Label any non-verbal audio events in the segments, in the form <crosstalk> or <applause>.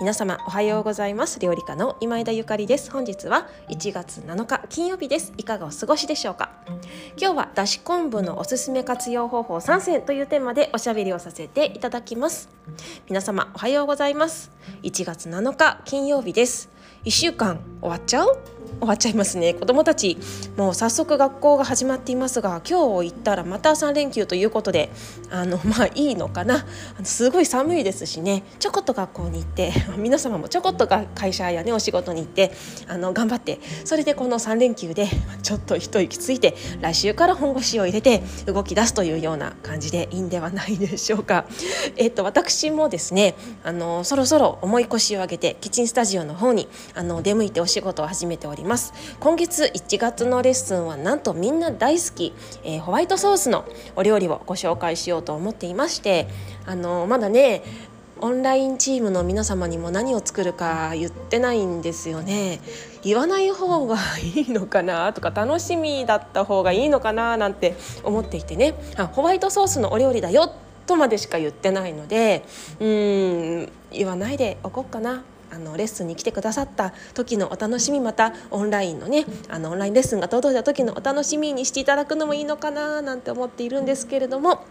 皆様おはようございます。料理家の今枝ゆかりです。本日は1月7日金曜日です。いかがお過ごしでしょうか？今日はだし昆布のおすすめ活用方法3選というテーマでおしゃべりをさせていただきます。皆様おはようございます。1月7日金曜日です。1週間終わっちゃう？終わっちゃいますね。子どもたちもう早速学校が始まっていますが今日行ったらまた3連休ということであの <laughs> まあいいのかな。すごい寒いですしね。ちょこっと学校に行って <laughs> 皆様もちょこっとが会社やねお仕事に行ってあの頑張ってそれでこの3連休でちょっと一息ついて来週から本腰を入れて動き出すというような感じでいいんではないでしょうか。えっと私もですねあのそろそろ重い腰を上げてキッチンスタジオの方にあの出向いてお仕事を始めております。今月1月のレッスンはなんとみんな大好き、えー、ホワイトソースのお料理をご紹介しようと思っていましてあのまだねオンラインチームの皆様にも何を作るか言ってないんですよね。言わない方がいいのかなとか楽しみだった方がいいのかななんて思っていてね。あホワイトソースのお料理だよとまでしか言ってないのでうん言わないでおこうかな。あのレッスンに来てくださった時のお楽しみまたオンラインのねあのオンラインレッスンが届いた時のお楽しみにしていただくのもいいのかななんて思っているんですけれども。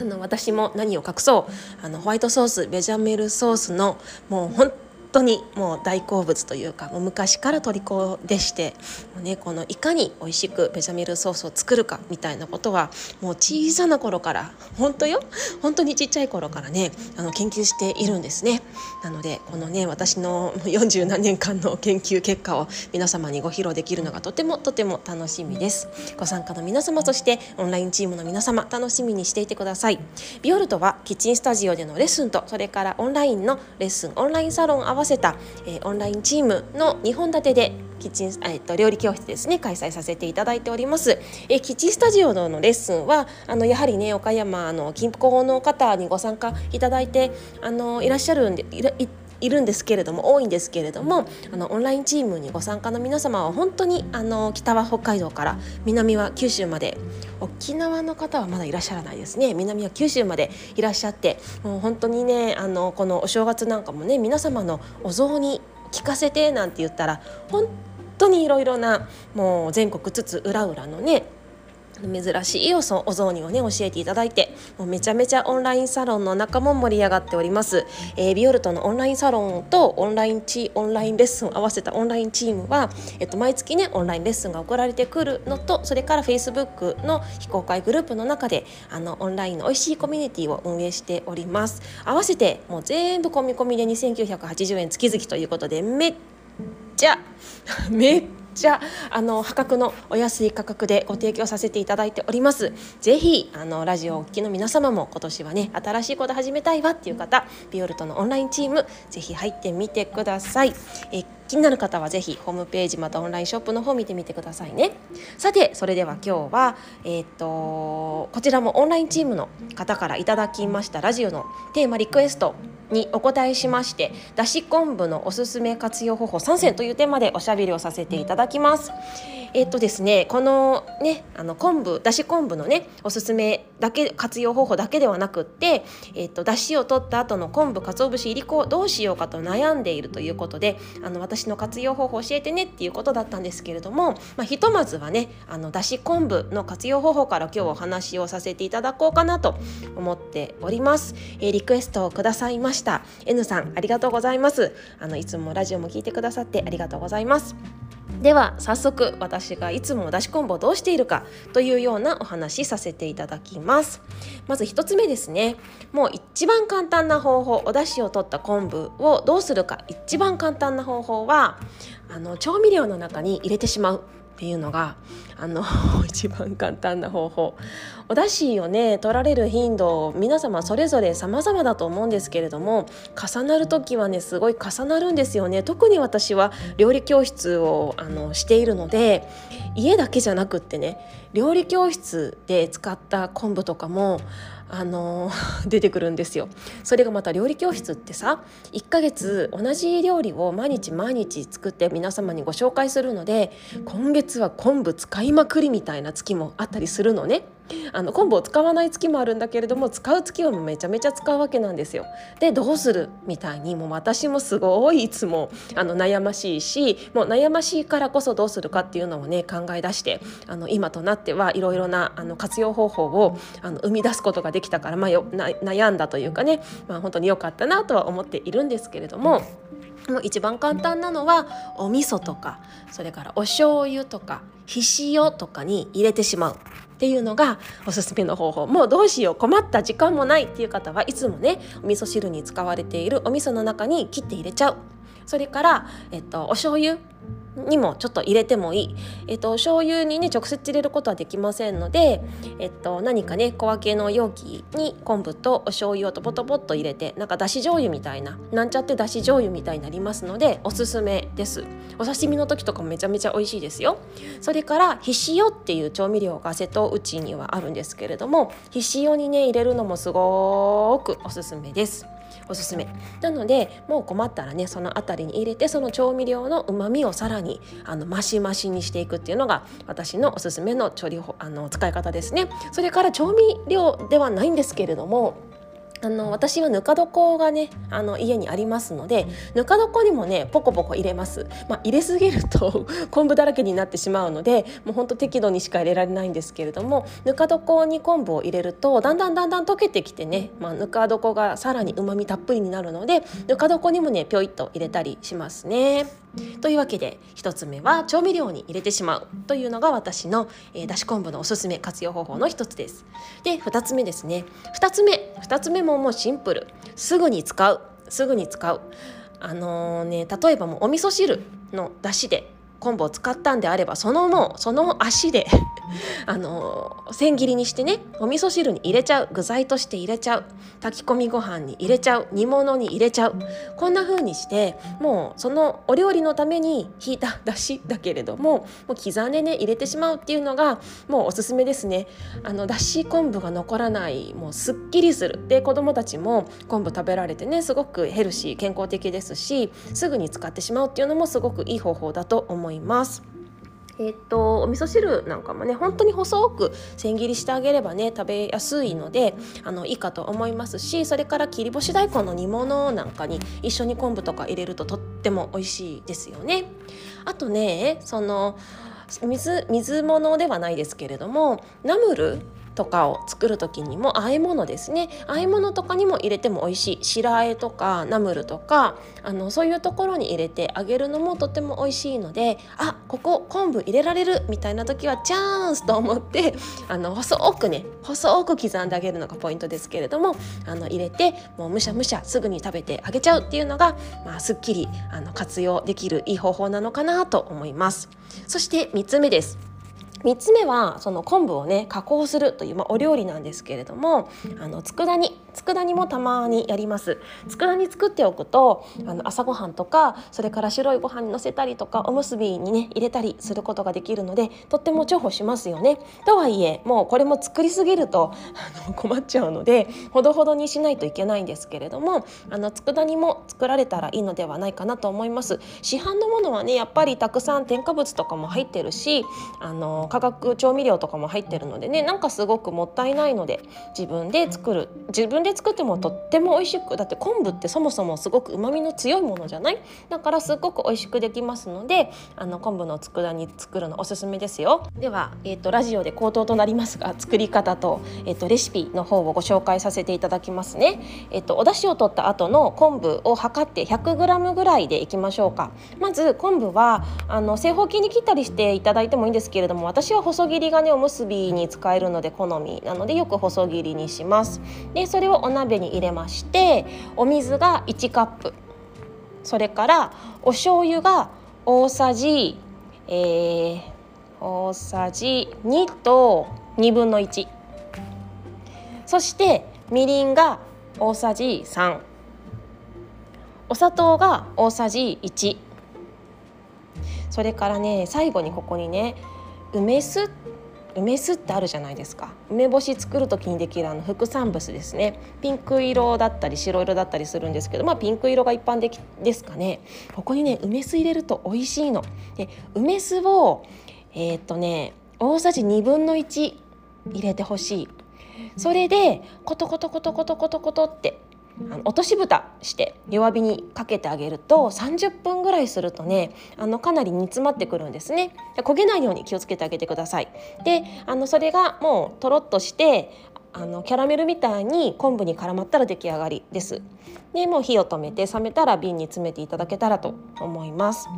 あの私も何を隠そうあのホワイトソースベジャメルソースのもう本当にもう大好物というかもう昔から虜でしてもう、ね、このいかに美味しくベジャミルソースを作るかみたいなことはもう小さな頃から本当よ本当にちっちゃい頃からねあの研究しているんですね。なのでこのね私の40何年間の研究結果を皆様にご披露できるのがとてもとても楽しみです。ご参加の皆様そしてオンラインチームの皆様楽しみにしていてください。ビオルトはキッチンスタジオでのレッスンとそれからオンラインのレッスンオンラインサロン合わわせた、えー、オンラインチームの2本立てでキッチン、えっと、料理教室ですね開催させていただいております、えキッチンスタジオのレッスンはあのやはりね岡山の近郊の方にご参加いただいてあのいらっしゃるんでいいいるんですけれども多いんですけれどもあのオンラインチームにご参加の皆様は本当にあの北は北海道から南は九州まで沖縄の方はまだいらっしゃらないですね。南は九州までいらっしゃってもう本当にねあのこのお正月なんかもね皆様のお雑煮聞かせてなんて言ったら本当にいろいろなもう全国津々浦々のね珍しいお雑煮をね教えていただいてもうめちゃめちゃオンラインサロンの中も盛り上がっております、えー、ビオルトのオンラインサロンとオンラインチオンラインレッスンを合わせたオンラインチームは、えっと、毎月ねオンラインレッスンが送られてくるのとそれから Facebook の非公開グループの中であのオンラインの美味しいコミュニティを運営しております。合わせてもう全部込み込みで2980円月々ということでめっちゃ <laughs> めっちゃあの破格のお安い価格でご提供させていただいております。ぜひあのラジオをお聞きの皆様も今年はね新しいこと始めたいわっていう方ビオルトのオンラインチームぜひ入ってみてください。え気になる方はぜひホームページまたオンラインショップの方見てみてくださいね。さてそれでは今日はえっ、とこちらもオンラインチームの方からいただきましたラジオのテーマリクエストにお答えしましてだし昆布のおすすめ活用方法3選というテーマでおしゃべりをさせていただきます。えっとですねこのねあの昆布だし昆布のねおすすめだけ活用方法だけではなくって、えっとだしを取った後の昆布鰹節いりこをどうしようかと悩んでいるということであの私の活用方法教えてねっていうことだったんですけれども、まあ、ひとまずはねあのだし昆布の活用方法から今日お話をさせていただこうかなと思っております。えー、リクエストをくださいました。N さんありがとうございます。あのいつもラジオも聞いてくださってありがとうございます。では早速私がいつもだし昆布をどうしているかというようなお話させていただきます。まず1つ目ですね。もう一番簡単な方法お出汁を取った昆布をどうするか。一番簡単な方法はあの調味料の中に入れてしまうっていうのがあの <laughs> 一番簡単な方法。お出汁をね取られる頻度皆様それぞれ様々だと思うんですけれども重なる時はねすごい重なるんですよね特に私は料理教室をあのしているので家だけじゃなくってね料理教室で使った昆布とかもあの <laughs> 出てくるんですよそれがまた料理教室ってさ1ヶ月同じ料理を毎日毎日作って皆様にご紹介するので今月は昆布使いまくりみたいな月もあったりするのね。あの昆布を使わない月もあるんだけれども使う月はめちゃめちゃ使うわけなんですよ。でどうするみたいにもう私もすごいいつもあの悩ましいしもう悩ましいからこそどうするかっていうのをね考え出してあの今となってはいろいろなあの活用方法をあの生み出すことができたから、まあ、よ悩んだというかね、まあ、本当に良かったなとは思っているんですけれども。もう一番簡単なのはお味噌とかそれからお醤油とかひしおとかに入れてしまうっていうのがおすすめの方法。もうどうしよう。困った時間もないっていう方はいつもねお味噌汁に使われているお味噌の中に切って入れちゃう。それから、えっと、お醤油。にもちょっと入れてもいい、えっと、醤油にね直接入れることはできませんので、えっと、何かね小分けの容器に昆布とお醤油をトポトポっと入れてなんかだし醤油みたいななんちゃってだし醤油みたいになりますのでおすすめです。お刺身の時とかもめちゃめちゃ美味しいですよ。それからひしおっていう調味料が瀬戸内にはあるんですけれどもひしおにね入れるのもすごくおすすめです。おすすめ。なのでもう困ったらねその辺りに入れてその調味料のうまみをさらにあのマシマシにしていくっていうのが私のおすすめの調理法あの使い方ですね。それから調味料ではないんですけれどもあの私はぬか床がねあの家にありますのでぬか床にもねポコポコ入れます、まあ、入れすぎると <laughs> 昆布だらけになってしまうのでもうほんと適度にしか入れられないんですけれどもぬか床に昆布を入れるとだんだんだんだん溶けてきてね、まあ、ぬか床がさらにうまみたっぷりになるのでぬか床にもねぴょいっと入れたりしますね。というわけで1つ目は調味料に入れてしまうというのが私の、えー、だし昆布のおすすめ活用方法の1つです。で2つ目ですね。2つ目2つ目ももうシンプル。すぐに使う。すぐに使う。あのー、ね例えばもうお味噌汁のだしで昆布を使ったんであればそのもうその足であの千切りにしてねお味噌汁に入れちゃう具材として入れちゃう炊き込みご飯に入れちゃう煮物に入れちゃうこんな風にしてもうそのお料理のために引いただしだけれどももう刻んでね入れてしまうっていうのがもうおすすめですね。あのだし昆布が残らないもうすっきりする。で子どもたちも昆布食べられてねすごくヘルシー健康的ですしすぐに使ってしまうっていうのもすごくいい方法だと思います。いますえ、っとお味噌汁なんかもね本当に細く千切りしてあげればね食べやすいのであのいいかと思いますしそれから切り干し大根の煮物なんかに一緒に昆布とか入れるととっても美味しいですよね。あとねその水水物ではないですけれどもナムルとかを作る時にも和え物ですね。和え物とかにも入れても美味しい。白和えとかナムルとかあのそういうところに入れてあげるのもとても美味しいのであここ昆布入れられるみたいな時はチャンスと思って <laughs> あの細くね細く刻んであげるのがポイントですけれどもあの入れてもうむしゃむしゃすぐに食べてあげちゃうっていうのが、まあ、すっきりあの活用できるいい方法なのかなと思います。そして3つ目です。3つ目はその昆布をね加工するという、まあ、お料理なんですけれどもあの佃煮。佃煮もたまにやります。佃煮作っておくとあの朝ごはんとかそれから白いご飯にのせたりとかおむすびにね入れたりすることができるのでとっても重宝しますよね。とはいえもうこれも作りすぎるとあの困っちゃうのでほどほどにしないといけないんですけれどもあの佃煮も作られたらいいのではないかなと思います。市販のものはねやっぱりたくさん添加物とかも入ってるしあの化学調味料とかも入ってるのでねなんかすごくもったいないので自分で作る自分で作ってもとっても美味しくだって昆布ってそもそもすごくうまみの強いものじゃない？だからすごく美味しくできますのであの昆布の佃煮作るのおすすめですよ。では、えーと、ラジオで口頭となりますが作り方と,、えーと、レシピの方をご紹介させていただきますね、えーと、とお出汁を取った後の昆布を測って 100g ぐらいでいきましょうか。まず昆布はあの正方形に切ったりしていただいてもいいんですけれども私は細細切りがねおむすびに使えるので好みなのでよく細切りにします。でそれをお鍋に入れましてお水が1カップ。それからお醤油が大さじ、えー、大さじ2と2分の1そしてみりんが大さじ3お砂糖が大さじ1それからね最後にここにね梅酢梅酢ってあるじゃないですか。梅干し作る時にできるあの副産物ですね。ピンク色だったり白色だったりするんですけどまあピンク色が一般的ですかね。ここにね梅酢入れると美味しいの。で梅酢をえー、っとね大さじ1分の1入れてほしい。それでコトコトコトコトコトコトってあの落とし蓋して弱火にかけてあげると30分ぐらいするとねあのかなり煮詰まってくるんですね。焦げないように気をつけてあげてください。であのそれがもうとろっとしてあのキャラメルみたいに昆布に絡まったら出来上がりです。でもう火を止めて冷めたら瓶に詰めていただけたらと思います。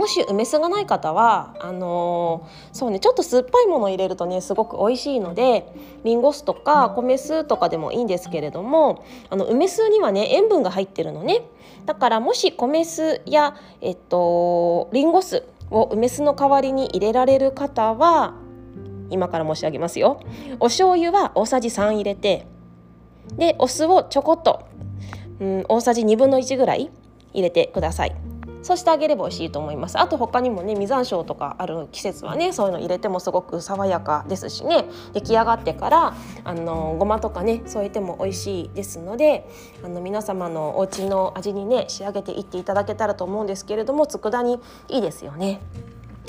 もし梅酢がない方はあのー、そうねちょっと酸っぱいものを入れるとねすごく美味しいのでりんご酢とか米酢とかでもいいんですけれどもあの梅酢にはね塩分が入ってるのね。だからもし米酢やえっとりんご酢を梅酢の代わりに入れられる方は今から申し上げますよ。お醤油は大さじ3入れてでお酢をちょこっと、うん、大さじ1分の1ぐらい入れてくださいそうしてあげれば美味しいと思いますあと他にもね実山椒とかある季節はねそういうの入れてもすごく爽やかですしね出来上がってからあのごまとかね添えても美味しいですのであの皆様のお家の味にね仕上げていっていただけたらと思うんですけれども佃煮いいですよね。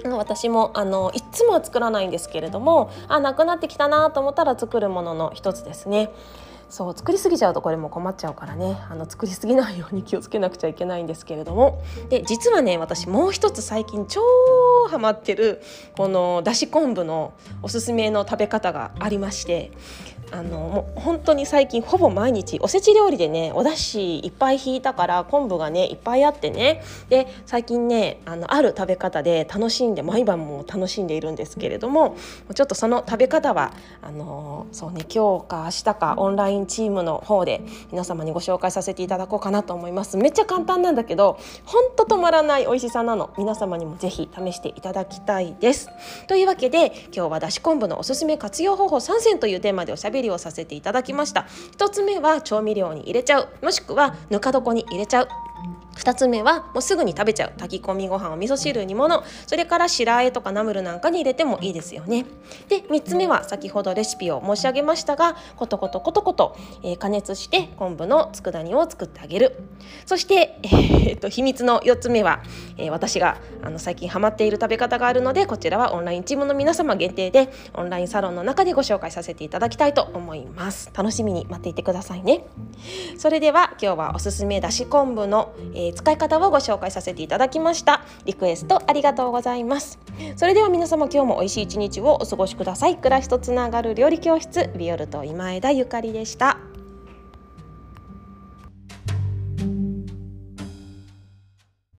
私もあのいつもは作らないんですけれどもあなくなってきたなと思ったら作るものの一つですね。そう作りすぎちゃうとこれも困っちゃうからねあの作りすぎないように気をつけなくちゃいけないんですけれどもで実はね私もう一つ最近超ハマってるこのだし昆布のおすすめの食べ方がありましてあのもう本当に最近ほぼ毎日おせち料理でねお出汁いっぱい引いたから昆布がねいっぱいあってね。で最近ねあのある食べ方で楽しんで毎晩も楽しんでいるんですけれどもちょっとその食べ方はあのそうね今日か明日かオンラインチームの方で皆様にご紹介させていただこうかなと思います。めっちゃ簡単なんだけどほんと止まらない美味しさなの。皆様にもぜひ試していただきたいです。というわけで今日はだし昆布のおすすめ活用方法3選というテーマでおしゃべりりをさせていただきました。1つ目は調味料に入れちゃう。もしくはぬか床に入れちゃう。2つ目はもうすぐに食べちゃう。炊き込みご飯お味噌汁煮物。それから白あえとかナムルなんかに入れてもいいですよね。で3つ目は先ほどレシピを申し上げましたがコトコトコトコト、えー、加熱して昆布の佃煮を作ってあげる。そして、えー、と秘密の4つ目は、えー、私があの最近ハマっている食べ方があるのでこちらはオンラインチームの皆様限定でオンラインサロンの中でご紹介させていただきたいと思います。楽しみに待っていてくださいね。それでは今日はおすすめだし昆布の、えー、使い方をご紹介させていただきました。リクエストありがとうございます。それでは皆様今日も美味しい一日をお過ごしください。暮らしとつながる料理教室ビオルと今枝ゆかりでした。